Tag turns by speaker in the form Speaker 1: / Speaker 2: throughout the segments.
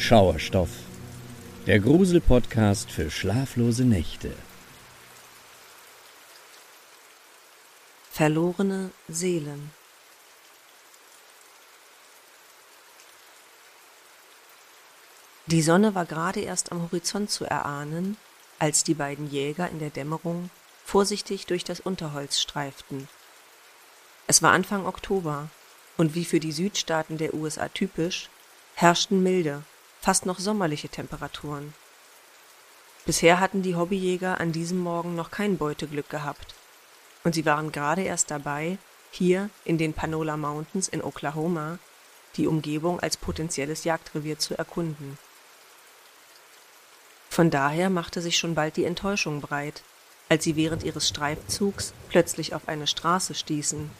Speaker 1: Schauerstoff, der Grusel-Podcast für schlaflose Nächte.
Speaker 2: Verlorene Seelen. Die Sonne war gerade erst am Horizont zu erahnen, als die beiden Jäger in der Dämmerung vorsichtig durch das Unterholz streiften. Es war Anfang Oktober, und wie für die Südstaaten der USA typisch, herrschten milde, fast noch sommerliche Temperaturen. Bisher hatten die Hobbyjäger an diesem Morgen noch kein Beuteglück gehabt, und sie waren gerade erst dabei, hier in den Panola Mountains in Oklahoma die Umgebung als potenzielles Jagdrevier zu erkunden. Von daher machte sich schon bald die Enttäuschung breit, als sie während ihres Streifzugs plötzlich auf eine Straße stießen.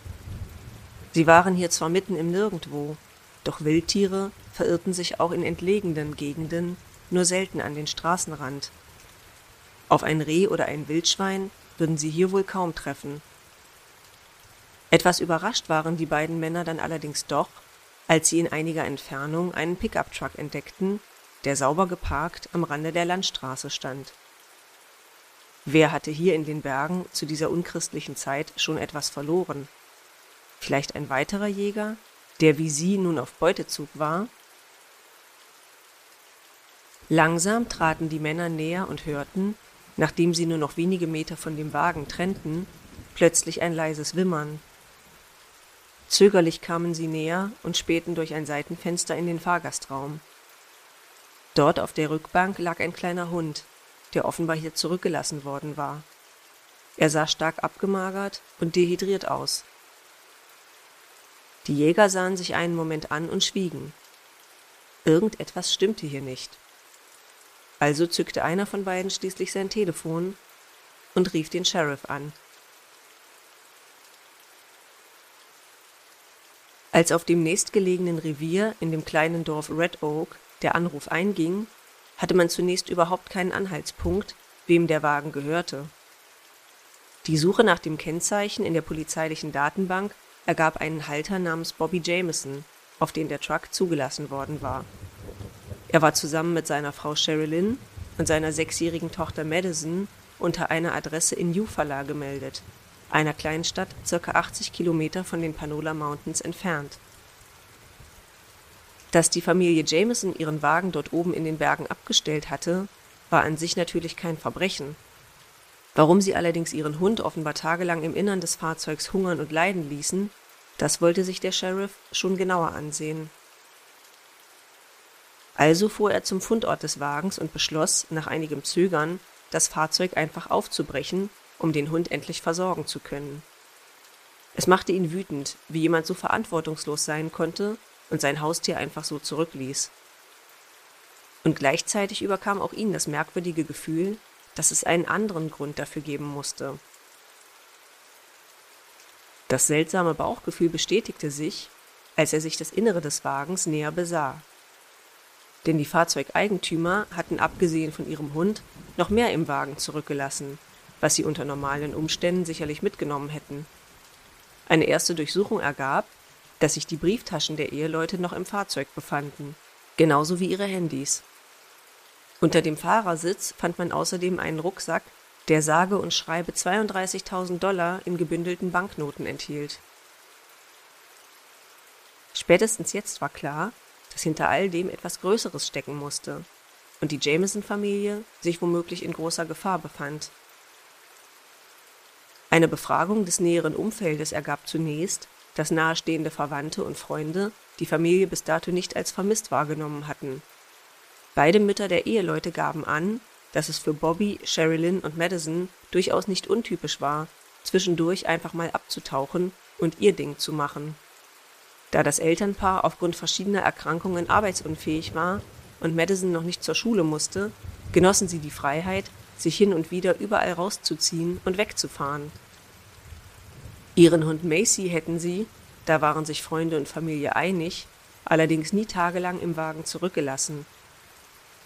Speaker 2: Sie waren hier zwar mitten im Nirgendwo, doch Wildtiere verirrten sich auch in entlegenen Gegenden nur selten an den Straßenrand. Auf ein Reh oder ein Wildschwein würden sie hier wohl kaum treffen. Etwas überrascht waren die beiden Männer dann allerdings doch, als sie in einiger Entfernung einen Pickup-Truck entdeckten, der sauber geparkt am Rande der Landstraße stand. Wer hatte hier in den Bergen zu dieser unchristlichen Zeit schon etwas verloren? Vielleicht ein weiterer Jäger, der wie sie nun auf Beutezug war? Langsam traten die Männer näher und hörten, nachdem sie nur noch wenige Meter von dem Wagen trennten, plötzlich ein leises Wimmern. Zögerlich kamen sie näher und spähten durch ein Seitenfenster in den Fahrgastraum. Dort auf der Rückbank lag ein kleiner Hund, der offenbar hier zurückgelassen worden war. Er sah stark abgemagert und dehydriert aus. Die Jäger sahen sich einen Moment an und schwiegen. Irgendetwas stimmte hier nicht. Also zückte einer von beiden schließlich sein Telefon und rief den Sheriff an. Als auf dem nächstgelegenen Revier in dem kleinen Dorf Red Oak der Anruf einging, hatte man zunächst überhaupt keinen Anhaltspunkt, wem der Wagen gehörte. Die Suche nach dem Kennzeichen in der polizeilichen Datenbank ergab einen Halter namens Bobby Jameson, auf den der Truck zugelassen worden war. Er war zusammen mit seiner Frau Sherilyn und seiner sechsjährigen Tochter Madison unter einer Adresse in Eufaula gemeldet, einer kleinen Stadt circa 80 Kilometer von den Panola Mountains entfernt. Dass die Familie Jameson ihren Wagen dort oben in den Bergen abgestellt hatte, war an sich natürlich kein Verbrechen. Warum sie allerdings ihren Hund offenbar tagelang im Innern des Fahrzeugs hungern und leiden ließen, das wollte sich der Sheriff schon genauer ansehen. Also fuhr er zum Fundort des Wagens und beschloss, nach einigem Zögern, das Fahrzeug einfach aufzubrechen, um den Hund endlich versorgen zu können. Es machte ihn wütend, wie jemand so verantwortungslos sein konnte und sein Haustier einfach so zurückließ. Und gleichzeitig überkam auch ihn das merkwürdige Gefühl, dass es einen anderen Grund dafür geben musste. Das seltsame Bauchgefühl bestätigte sich, als er sich das Innere des Wagens näher besah. Denn die Fahrzeugeigentümer hatten abgesehen von ihrem Hund noch mehr im Wagen zurückgelassen, was sie unter normalen Umständen sicherlich mitgenommen hätten. Eine erste Durchsuchung ergab, dass sich die Brieftaschen der Eheleute noch im Fahrzeug befanden, genauso wie ihre Handys. Unter dem Fahrersitz fand man außerdem einen Rucksack der sage und schreibe 32.000 Dollar in gebündelten Banknoten enthielt. Spätestens jetzt war klar, dass hinter all dem etwas Größeres stecken musste und die Jameson-Familie sich womöglich in großer Gefahr befand. Eine Befragung des näheren Umfeldes ergab zunächst, dass nahestehende Verwandte und Freunde die Familie bis dato nicht als vermisst wahrgenommen hatten. Beide Mütter der Eheleute gaben an, dass es für Bobby, Sherilyn und Madison durchaus nicht untypisch war, zwischendurch einfach mal abzutauchen und ihr Ding zu machen. Da das Elternpaar aufgrund verschiedener Erkrankungen arbeitsunfähig war und Madison noch nicht zur Schule musste, genossen sie die Freiheit, sich hin und wieder überall rauszuziehen und wegzufahren. Ihren Hund Macy hätten sie, da waren sich Freunde und Familie einig, allerdings nie tagelang im Wagen zurückgelassen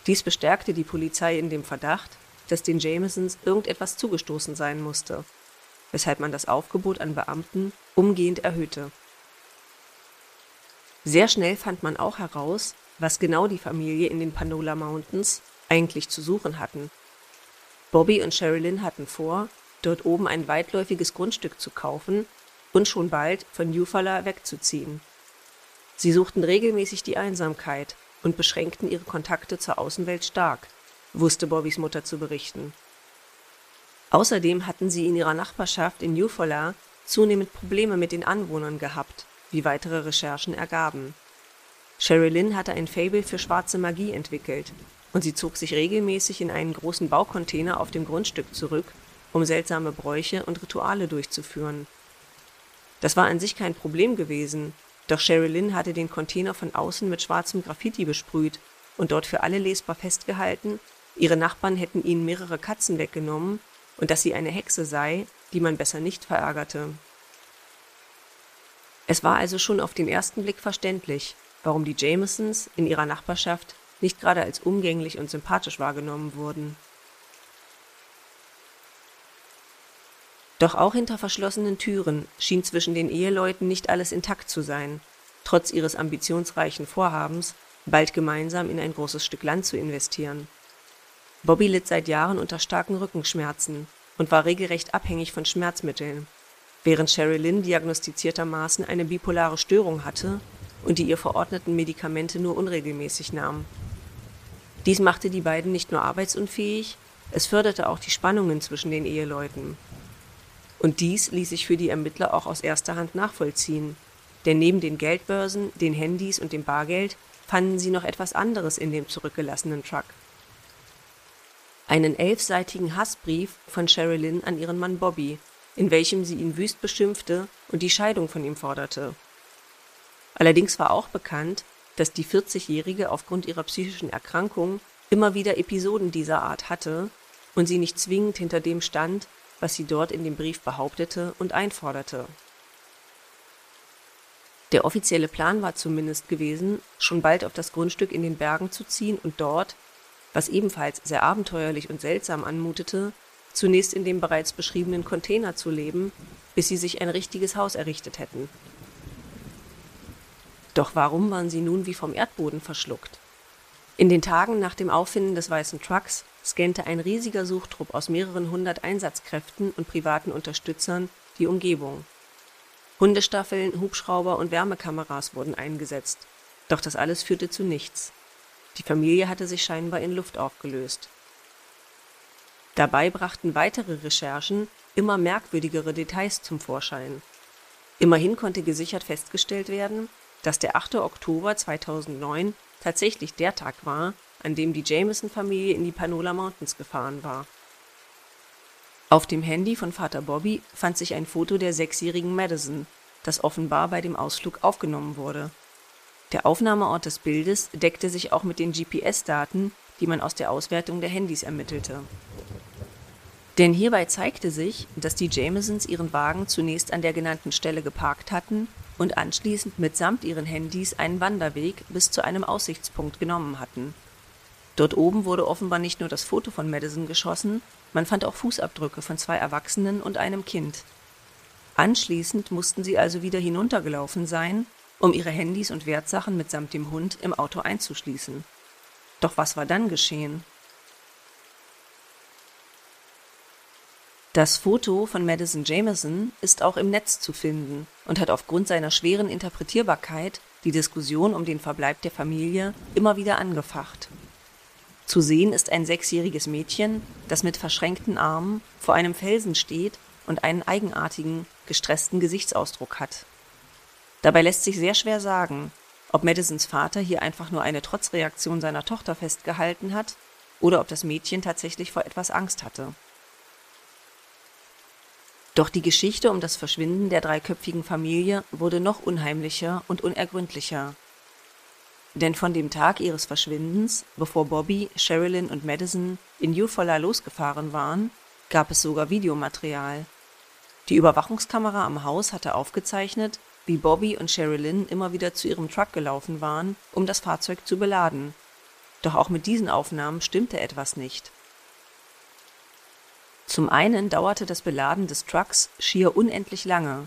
Speaker 2: dies bestärkte die Polizei in dem Verdacht, dass den Jamesons irgendetwas zugestoßen sein musste, weshalb man das Aufgebot an Beamten umgehend erhöhte. Sehr schnell fand man auch heraus, was genau die Familie in den Panola Mountains eigentlich zu suchen hatten. Bobby und Sherilyn hatten vor, dort oben ein weitläufiges Grundstück zu kaufen und schon bald von Eufaula wegzuziehen. Sie suchten regelmäßig die Einsamkeit und beschränkten ihre Kontakte zur Außenwelt stark, wusste Bobbys Mutter zu berichten. Außerdem hatten sie in ihrer Nachbarschaft in Eufaula zunehmend Probleme mit den Anwohnern gehabt, wie weitere Recherchen ergaben. Sherilyn hatte ein Fable für schwarze Magie entwickelt und sie zog sich regelmäßig in einen großen Baucontainer auf dem Grundstück zurück, um seltsame Bräuche und Rituale durchzuführen. Das war an sich kein Problem gewesen, doch Sherilyn hatte den Container von außen mit schwarzem Graffiti besprüht und dort für alle lesbar festgehalten, ihre Nachbarn hätten ihnen mehrere Katzen weggenommen und dass sie eine Hexe sei, die man besser nicht verärgerte. Es war also schon auf den ersten Blick verständlich, warum die Jamesons in ihrer Nachbarschaft nicht gerade als umgänglich und sympathisch wahrgenommen wurden. Doch auch hinter verschlossenen Türen schien zwischen den Eheleuten nicht alles intakt zu sein, trotz ihres ambitionsreichen Vorhabens, bald gemeinsam in ein großes Stück Land zu investieren. Bobby litt seit Jahren unter starken Rückenschmerzen und war regelrecht abhängig von Schmerzmitteln, während Sherilyn diagnostiziertermaßen eine bipolare Störung hatte und die ihr verordneten Medikamente nur unregelmäßig nahm. Dies machte die beiden nicht nur arbeitsunfähig, es förderte auch die Spannungen zwischen den Eheleuten. Und dies ließ sich für die Ermittler auch aus erster Hand nachvollziehen, denn neben den Geldbörsen, den Handys und dem Bargeld fanden sie noch etwas anderes in dem zurückgelassenen Truck. Einen elfseitigen Hassbrief von Sherilyn an ihren Mann Bobby, in welchem sie ihn wüst beschimpfte und die Scheidung von ihm forderte. Allerdings war auch bekannt, dass die 40-Jährige aufgrund ihrer psychischen Erkrankung immer wieder Episoden dieser Art hatte und sie nicht zwingend hinter dem stand, was sie dort in dem Brief behauptete und einforderte. Der offizielle Plan war zumindest gewesen, schon bald auf das Grundstück in den Bergen zu ziehen und dort, was ebenfalls sehr abenteuerlich und seltsam anmutete, zunächst in dem bereits beschriebenen Container zu leben, bis sie sich ein richtiges Haus errichtet hätten. Doch warum waren sie nun wie vom Erdboden verschluckt? In den Tagen nach dem Auffinden des weißen Trucks scannte ein riesiger Suchtrupp aus mehreren hundert Einsatzkräften und privaten Unterstützern die Umgebung. Hundestaffeln, Hubschrauber und Wärmekameras wurden eingesetzt, doch das alles führte zu nichts. Die Familie hatte sich scheinbar in Luft aufgelöst. Dabei brachten weitere Recherchen immer merkwürdigere Details zum Vorschein. Immerhin konnte gesichert festgestellt werden, dass der 8. Oktober 2009 tatsächlich der Tag war, an dem die Jameson-Familie in die Panola Mountains gefahren war. Auf dem Handy von Vater Bobby fand sich ein Foto der sechsjährigen Madison, das offenbar bei dem Ausflug aufgenommen wurde. Der Aufnahmeort des Bildes deckte sich auch mit den GPS-Daten, die man aus der Auswertung der Handys ermittelte. Denn hierbei zeigte sich, dass die Jamesons ihren Wagen zunächst an der genannten Stelle geparkt hatten und anschließend mitsamt ihren Handys einen Wanderweg bis zu einem Aussichtspunkt genommen hatten. Dort oben wurde offenbar nicht nur das Foto von Madison geschossen, man fand auch Fußabdrücke von zwei Erwachsenen und einem Kind. Anschließend mussten sie also wieder hinuntergelaufen sein, um ihre Handys und Wertsachen mitsamt dem Hund im Auto einzuschließen. Doch was war dann geschehen? Das Foto von Madison Jameson ist auch im Netz zu finden und hat aufgrund seiner schweren Interpretierbarkeit die Diskussion um den Verbleib der Familie immer wieder angefacht. Zu sehen ist ein sechsjähriges Mädchen, das mit verschränkten Armen vor einem Felsen steht und einen eigenartigen, gestressten Gesichtsausdruck hat. Dabei lässt sich sehr schwer sagen, ob Madisons Vater hier einfach nur eine Trotzreaktion seiner Tochter festgehalten hat oder ob das Mädchen tatsächlich vor etwas Angst hatte. Doch die Geschichte um das Verschwinden der dreiköpfigen Familie wurde noch unheimlicher und unergründlicher. Denn von dem Tag ihres Verschwindens, bevor Bobby, Sherilyn und Madison in Eufaula losgefahren waren, gab es sogar Videomaterial. Die Überwachungskamera am Haus hatte aufgezeichnet, wie Bobby und Sherilyn immer wieder zu ihrem Truck gelaufen waren, um das Fahrzeug zu beladen. Doch auch mit diesen Aufnahmen stimmte etwas nicht. Zum einen dauerte das Beladen des Trucks schier unendlich lange.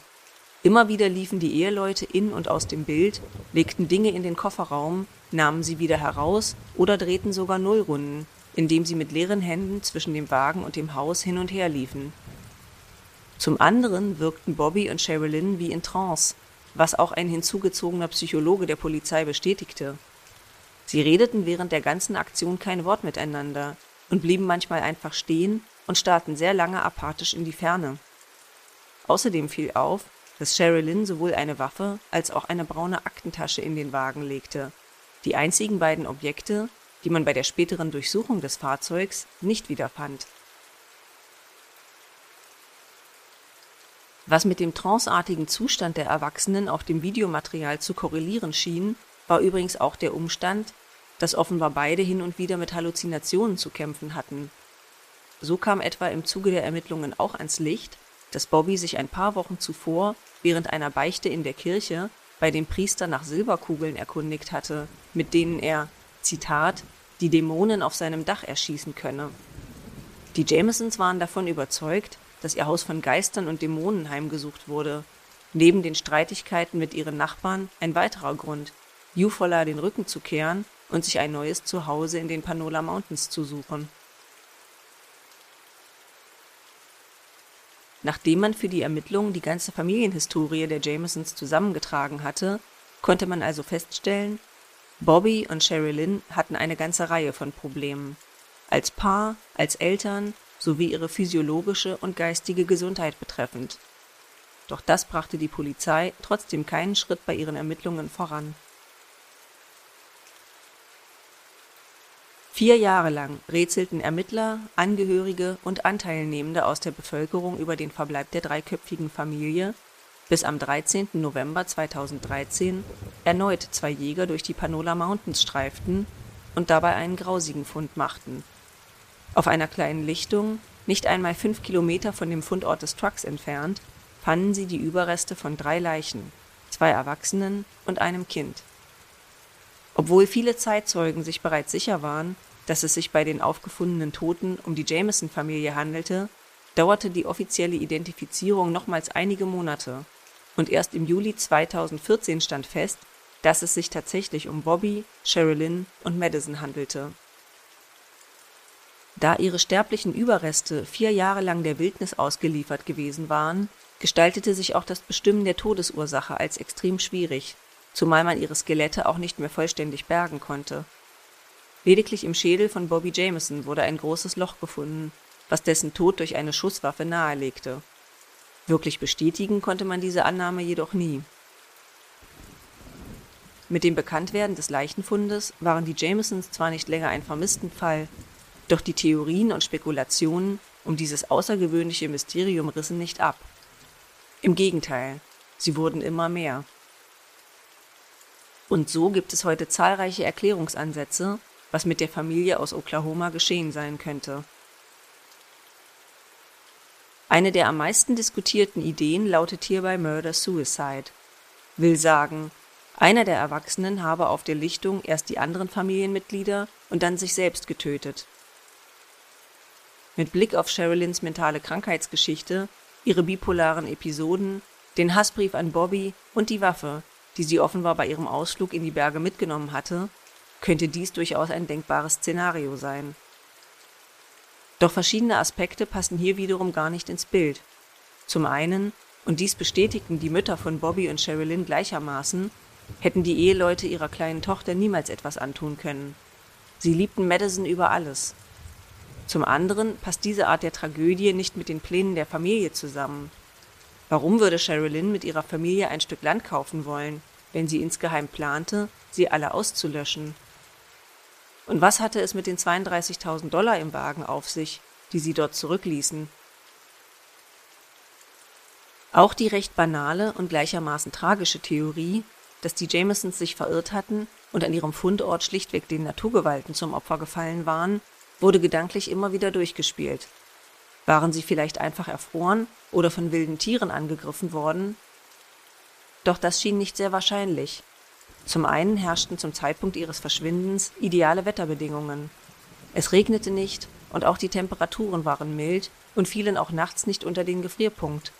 Speaker 2: Immer wieder liefen die Eheleute in und aus dem Bild, legten Dinge in den Kofferraum nahmen sie wieder heraus oder drehten sogar Nullrunden, indem sie mit leeren Händen zwischen dem Wagen und dem Haus hin und her liefen. Zum anderen wirkten Bobby und Sherilyn wie in Trance, was auch ein hinzugezogener Psychologe der Polizei bestätigte. Sie redeten während der ganzen Aktion kein Wort miteinander und blieben manchmal einfach stehen und starrten sehr lange apathisch in die Ferne. Außerdem fiel auf, dass Sherilyn sowohl eine Waffe als auch eine braune Aktentasche in den Wagen legte, die einzigen beiden Objekte, die man bei der späteren Durchsuchung des Fahrzeugs nicht wiederfand. Was mit dem tranceartigen Zustand der Erwachsenen auf dem Videomaterial zu korrelieren schien, war übrigens auch der Umstand, dass offenbar beide hin und wieder mit Halluzinationen zu kämpfen hatten. So kam etwa im Zuge der Ermittlungen auch ans Licht, dass Bobby sich ein paar Wochen zuvor während einer Beichte in der Kirche bei dem Priester nach Silberkugeln erkundigt hatte, mit denen er, Zitat, die Dämonen auf seinem Dach erschießen könne. Die Jamesons waren davon überzeugt, dass ihr Haus von Geistern und Dämonen heimgesucht wurde. Neben den Streitigkeiten mit ihren Nachbarn ein weiterer Grund, Eufaula den Rücken zu kehren und sich ein neues Zuhause in den Panola Mountains zu suchen. Nachdem man für die Ermittlungen die ganze Familienhistorie der Jamesons zusammengetragen hatte, konnte man also feststellen, Bobby und Sherilyn hatten eine ganze Reihe von Problemen. Als Paar, als Eltern sowie ihre physiologische und geistige Gesundheit betreffend. Doch das brachte die Polizei trotzdem keinen Schritt bei ihren Ermittlungen voran. Vier Jahre lang rätselten Ermittler, Angehörige und Anteilnehmende aus der Bevölkerung über den Verbleib der dreiköpfigen Familie, bis am 13. November 2013 erneut zwei Jäger durch die Panola Mountains streiften und dabei einen grausigen Fund machten. Auf einer kleinen Lichtung, nicht einmal fünf Kilometer von dem Fundort des Trucks entfernt, fanden sie die Überreste von drei Leichen, zwei Erwachsenen und einem Kind. Obwohl viele Zeitzeugen sich bereits sicher waren, dass es sich bei den aufgefundenen Toten um die Jameson-Familie handelte, dauerte die offizielle Identifizierung nochmals einige Monate, und erst im Juli 2014 stand fest, dass es sich tatsächlich um Bobby, Sherilyn und Madison handelte. Da ihre sterblichen Überreste vier Jahre lang der Wildnis ausgeliefert gewesen waren, gestaltete sich auch das Bestimmen der Todesursache als extrem schwierig, zumal man ihre Skelette auch nicht mehr vollständig bergen konnte Lediglich im Schädel von Bobby Jameson wurde ein großes Loch gefunden, was dessen Tod durch eine Schusswaffe nahelegte. Wirklich bestätigen konnte man diese Annahme jedoch nie. Mit dem Bekanntwerden des Leichenfundes waren die Jamesons zwar nicht länger ein Vermisstenfall, doch die Theorien und Spekulationen um dieses außergewöhnliche Mysterium rissen nicht ab. Im Gegenteil, sie wurden immer mehr. Und so gibt es heute zahlreiche Erklärungsansätze, was mit der Familie aus Oklahoma geschehen sein könnte. Eine der am meisten diskutierten Ideen lautet hierbei Murder-Suicide. Will sagen, einer der Erwachsenen habe auf der Lichtung erst die anderen Familienmitglieder und dann sich selbst getötet. Mit Blick auf Sherilyns mentale Krankheitsgeschichte, ihre bipolaren Episoden, den Hassbrief an Bobby und die Waffe, die sie offenbar bei ihrem Ausflug in die Berge mitgenommen hatte, könnte dies durchaus ein denkbares Szenario sein. Doch verschiedene Aspekte passen hier wiederum gar nicht ins Bild. Zum einen, und dies bestätigten die Mütter von Bobby und Sherilyn gleichermaßen, hätten die Eheleute ihrer kleinen Tochter niemals etwas antun können. Sie liebten Madison über alles. Zum anderen passt diese Art der Tragödie nicht mit den Plänen der Familie zusammen. Warum würde Sherilyn mit ihrer Familie ein Stück Land kaufen wollen, wenn sie insgeheim plante, sie alle auszulöschen? Und was hatte es mit den 32.000 Dollar im Wagen auf sich, die sie dort zurückließen? Auch die recht banale und gleichermaßen tragische Theorie, dass die Jamesons sich verirrt hatten und an ihrem Fundort schlichtweg den Naturgewalten zum Opfer gefallen waren, wurde gedanklich immer wieder durchgespielt. Waren sie vielleicht einfach erfroren oder von wilden Tieren angegriffen worden? Doch das schien nicht sehr wahrscheinlich, zum einen herrschten zum Zeitpunkt ihres Verschwindens ideale Wetterbedingungen. Es regnete nicht und auch die Temperaturen waren mild und fielen auch nachts nicht unter den Gefrierpunkt.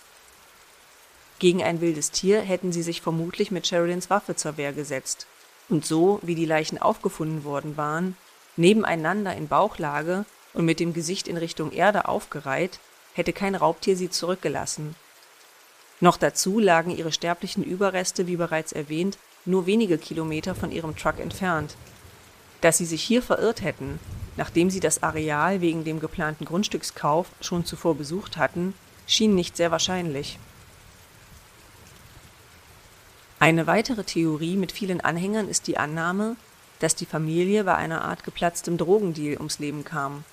Speaker 2: Gegen ein wildes Tier hätten sie sich vermutlich mit Sherilyns Waffe zur Wehr gesetzt. und so, wie die Leichen aufgefunden worden waren, nebeneinander in Bauchlage und mit dem Gesicht in Richtung Erde aufgereiht, hätte kein Raubtier sie zurückgelassen. Noch dazu lagen ihre sterblichen Überreste, wie bereits erwähnt, nur wenige Kilometer von ihrem Truck entfernt. Dass sie sich hier verirrt hätten, nachdem sie das Areal wegen dem geplanten Grundstückskauf schon zuvor besucht hatten, schien nicht sehr wahrscheinlich. Eine weitere Theorie mit vielen Anhängern ist die Annahme, dass die Familie bei einer Art geplatztem Drogendeal ums Leben kam.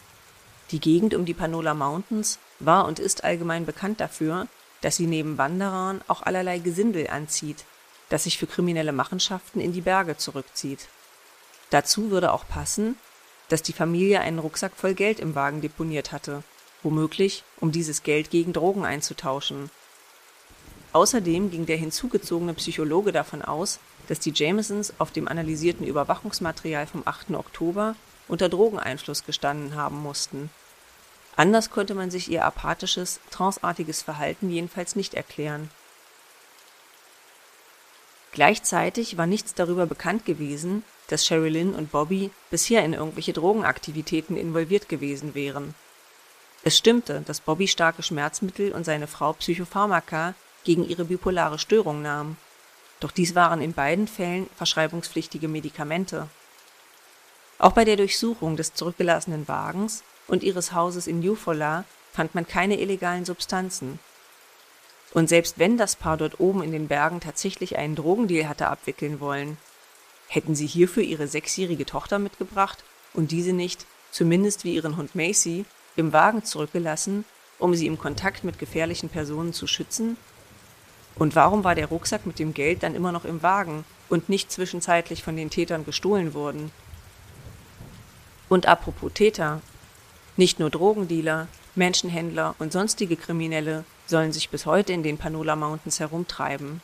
Speaker 2: Die Gegend um die Panola Mountains war und ist allgemein bekannt dafür, dass sie neben Wanderern auch allerlei Gesindel anzieht, das sich für kriminelle Machenschaften in die Berge zurückzieht. Dazu würde auch passen, dass die Familie einen Rucksack voll Geld im Wagen deponiert hatte, womöglich um dieses Geld gegen Drogen einzutauschen. Außerdem ging der hinzugezogene Psychologe davon aus, dass die Jamesons auf dem analysierten Überwachungsmaterial vom 8. Oktober unter Drogeneinfluss gestanden haben mussten. Anders konnte man sich ihr apathisches, tranceartiges Verhalten jedenfalls nicht erklären. Gleichzeitig war nichts darüber bekannt gewesen, dass Sherilyn und Bobby bisher in irgendwelche Drogenaktivitäten involviert gewesen wären. Es stimmte, dass Bobby starke Schmerzmittel und seine Frau Psychopharmaka gegen ihre bipolare Störung nahm. Doch dies waren in beiden Fällen verschreibungspflichtige Medikamente. Auch bei der Durchsuchung des zurückgelassenen Wagens und ihres Hauses in Eufaula fand man keine illegalen Substanzen. Und selbst wenn das Paar dort oben in den Bergen tatsächlich einen Drogendeal hatte abwickeln wollen, hätten sie hierfür ihre sechsjährige Tochter mitgebracht und diese nicht, zumindest wie ihren Hund Macy, im Wagen zurückgelassen, um sie im Kontakt mit gefährlichen Personen zu schützen? Und warum war der Rucksack mit dem Geld dann immer noch im Wagen und nicht zwischenzeitlich von den Tätern gestohlen worden? Und apropos Täter, nicht nur Drogendealer, Menschenhändler und sonstige Kriminelle sollen sich bis heute in den Panola Mountains herumtreiben.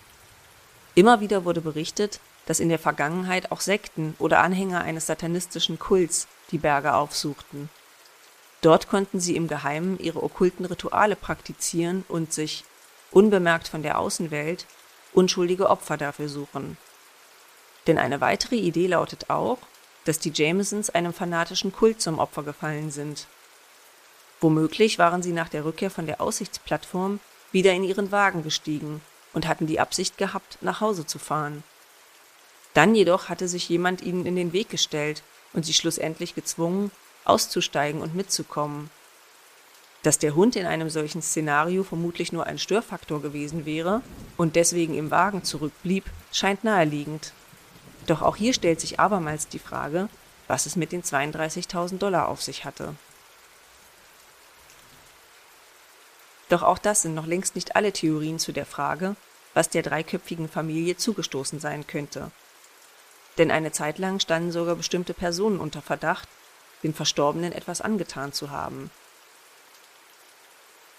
Speaker 2: Immer wieder wurde berichtet, dass in der Vergangenheit auch Sekten oder Anhänger eines satanistischen Kults die Berge aufsuchten. Dort konnten sie im Geheimen ihre okkulten Rituale praktizieren und sich, unbemerkt von der Außenwelt, unschuldige Opfer dafür suchen. Denn eine weitere Idee lautet auch, dass die Jamesons einem fanatischen Kult zum Opfer gefallen sind. Womöglich waren sie nach der Rückkehr von der Aussichtsplattform wieder in ihren Wagen gestiegen und hatten die Absicht gehabt, nach Hause zu fahren. Dann jedoch hatte sich jemand ihnen in den Weg gestellt und sie schlussendlich gezwungen, auszusteigen und mitzukommen. Dass der Hund in einem solchen Szenario vermutlich nur ein Störfaktor gewesen wäre und deswegen im Wagen zurückblieb, scheint naheliegend. Doch auch hier stellt sich abermals die Frage, was es mit den 32.000 Dollar auf sich hatte. Doch auch das sind noch längst nicht alle Theorien zu der Frage, was der dreiköpfigen Familie zugestoßen sein könnte. Denn eine Zeit lang standen sogar bestimmte Personen unter Verdacht, den Verstorbenen etwas angetan zu haben.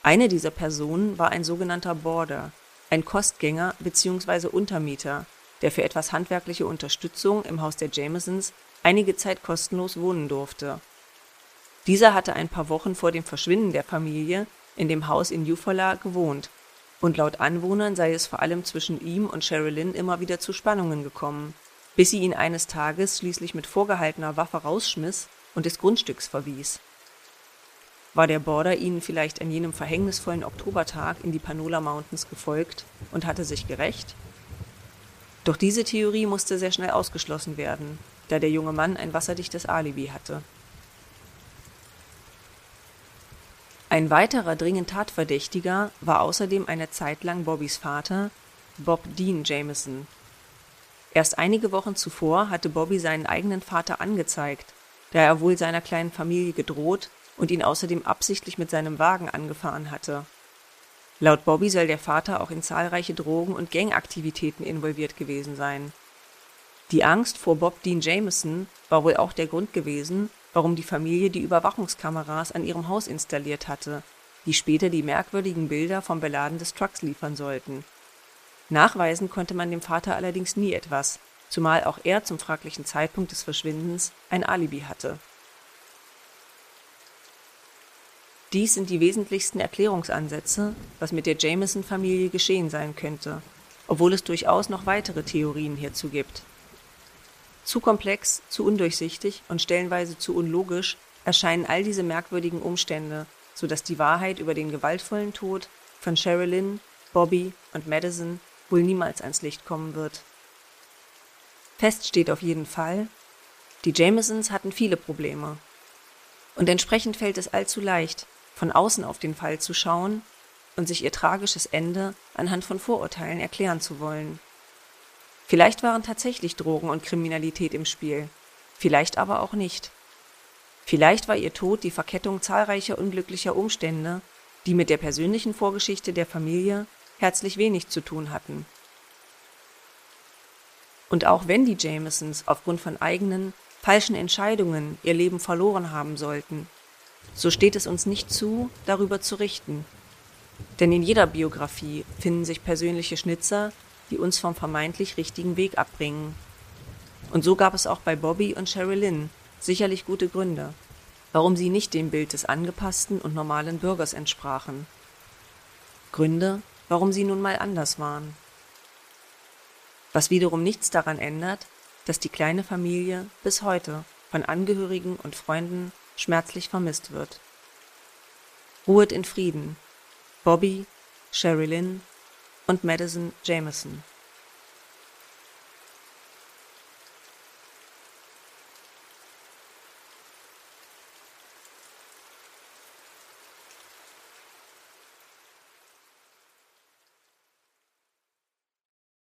Speaker 2: Eine dieser Personen war ein sogenannter Boarder, ein Kostgänger bzw. Untermieter, der für etwas handwerkliche Unterstützung im Haus der Jamesons einige Zeit kostenlos wohnen durfte. Dieser hatte ein paar Wochen vor dem Verschwinden der Familie in dem Haus in Eufaula gewohnt, und laut Anwohnern sei es vor allem zwischen ihm und Sherilyn immer wieder zu Spannungen gekommen, bis sie ihn eines Tages schließlich mit vorgehaltener Waffe rausschmiss und des Grundstücks verwies. War der Border ihnen vielleicht an jenem verhängnisvollen Oktobertag in die Panola Mountains gefolgt und hatte sich gerecht? Doch diese Theorie musste sehr schnell ausgeschlossen werden, da der junge Mann ein wasserdichtes Alibi hatte. Ein weiterer dringend Tatverdächtiger war außerdem eine Zeit lang Bobbys Vater, Bob Dean Jameson. Erst einige Wochen zuvor hatte Bobby seinen eigenen Vater angezeigt, da er wohl seiner kleinen Familie gedroht und ihn außerdem absichtlich mit seinem Wagen angefahren hatte. Laut Bobby soll der Vater auch in zahlreiche Drogen- und Gangaktivitäten involviert gewesen sein. Die Angst vor Bob Dean Jameson war wohl auch der Grund gewesen, warum die Familie die Überwachungskameras an ihrem Haus installiert hatte, die später die merkwürdigen Bilder vom Beladen des Trucks liefern sollten. Nachweisen konnte man dem Vater allerdings nie etwas, zumal auch er zum fraglichen Zeitpunkt des Verschwindens ein Alibi hatte. Dies sind die wesentlichsten Erklärungsansätze, was mit der Jameson-Familie geschehen sein könnte, obwohl es durchaus noch weitere Theorien hierzu gibt. Zu komplex, zu undurchsichtig und stellenweise zu unlogisch erscheinen all diese merkwürdigen Umstände, sodass die Wahrheit über den gewaltvollen Tod von Sherilyn, Bobby und Madison wohl niemals ans Licht kommen wird. Fest steht auf jeden Fall, die Jamesons hatten viele Probleme. Und entsprechend fällt es allzu leicht, von außen auf den Fall zu schauen und sich ihr tragisches Ende anhand von Vorurteilen erklären zu wollen. Vielleicht waren tatsächlich Drogen und Kriminalität im Spiel, vielleicht aber auch nicht. Vielleicht war ihr Tod die Verkettung zahlreicher unglücklicher Umstände, die mit der persönlichen Vorgeschichte der Familie herzlich wenig zu tun hatten. Und auch wenn die Jamesons aufgrund von eigenen, falschen Entscheidungen ihr Leben verloren haben sollten, so steht es uns nicht zu, darüber zu richten. Denn in jeder Biografie finden sich persönliche Schnitzer, die uns vom vermeintlich richtigen Weg abbringen. Und so gab es auch bei Bobby und Sherilyn sicherlich gute Gründe, warum sie nicht dem Bild des angepassten und normalen Bürgers entsprachen. Gründe, warum sie nun mal anders waren. Was wiederum nichts daran ändert, dass die kleine Familie bis heute von Angehörigen und Freunden schmerzlich vermisst wird. Ruhet in Frieden, Bobby, Sherilyn und Madison Jameson.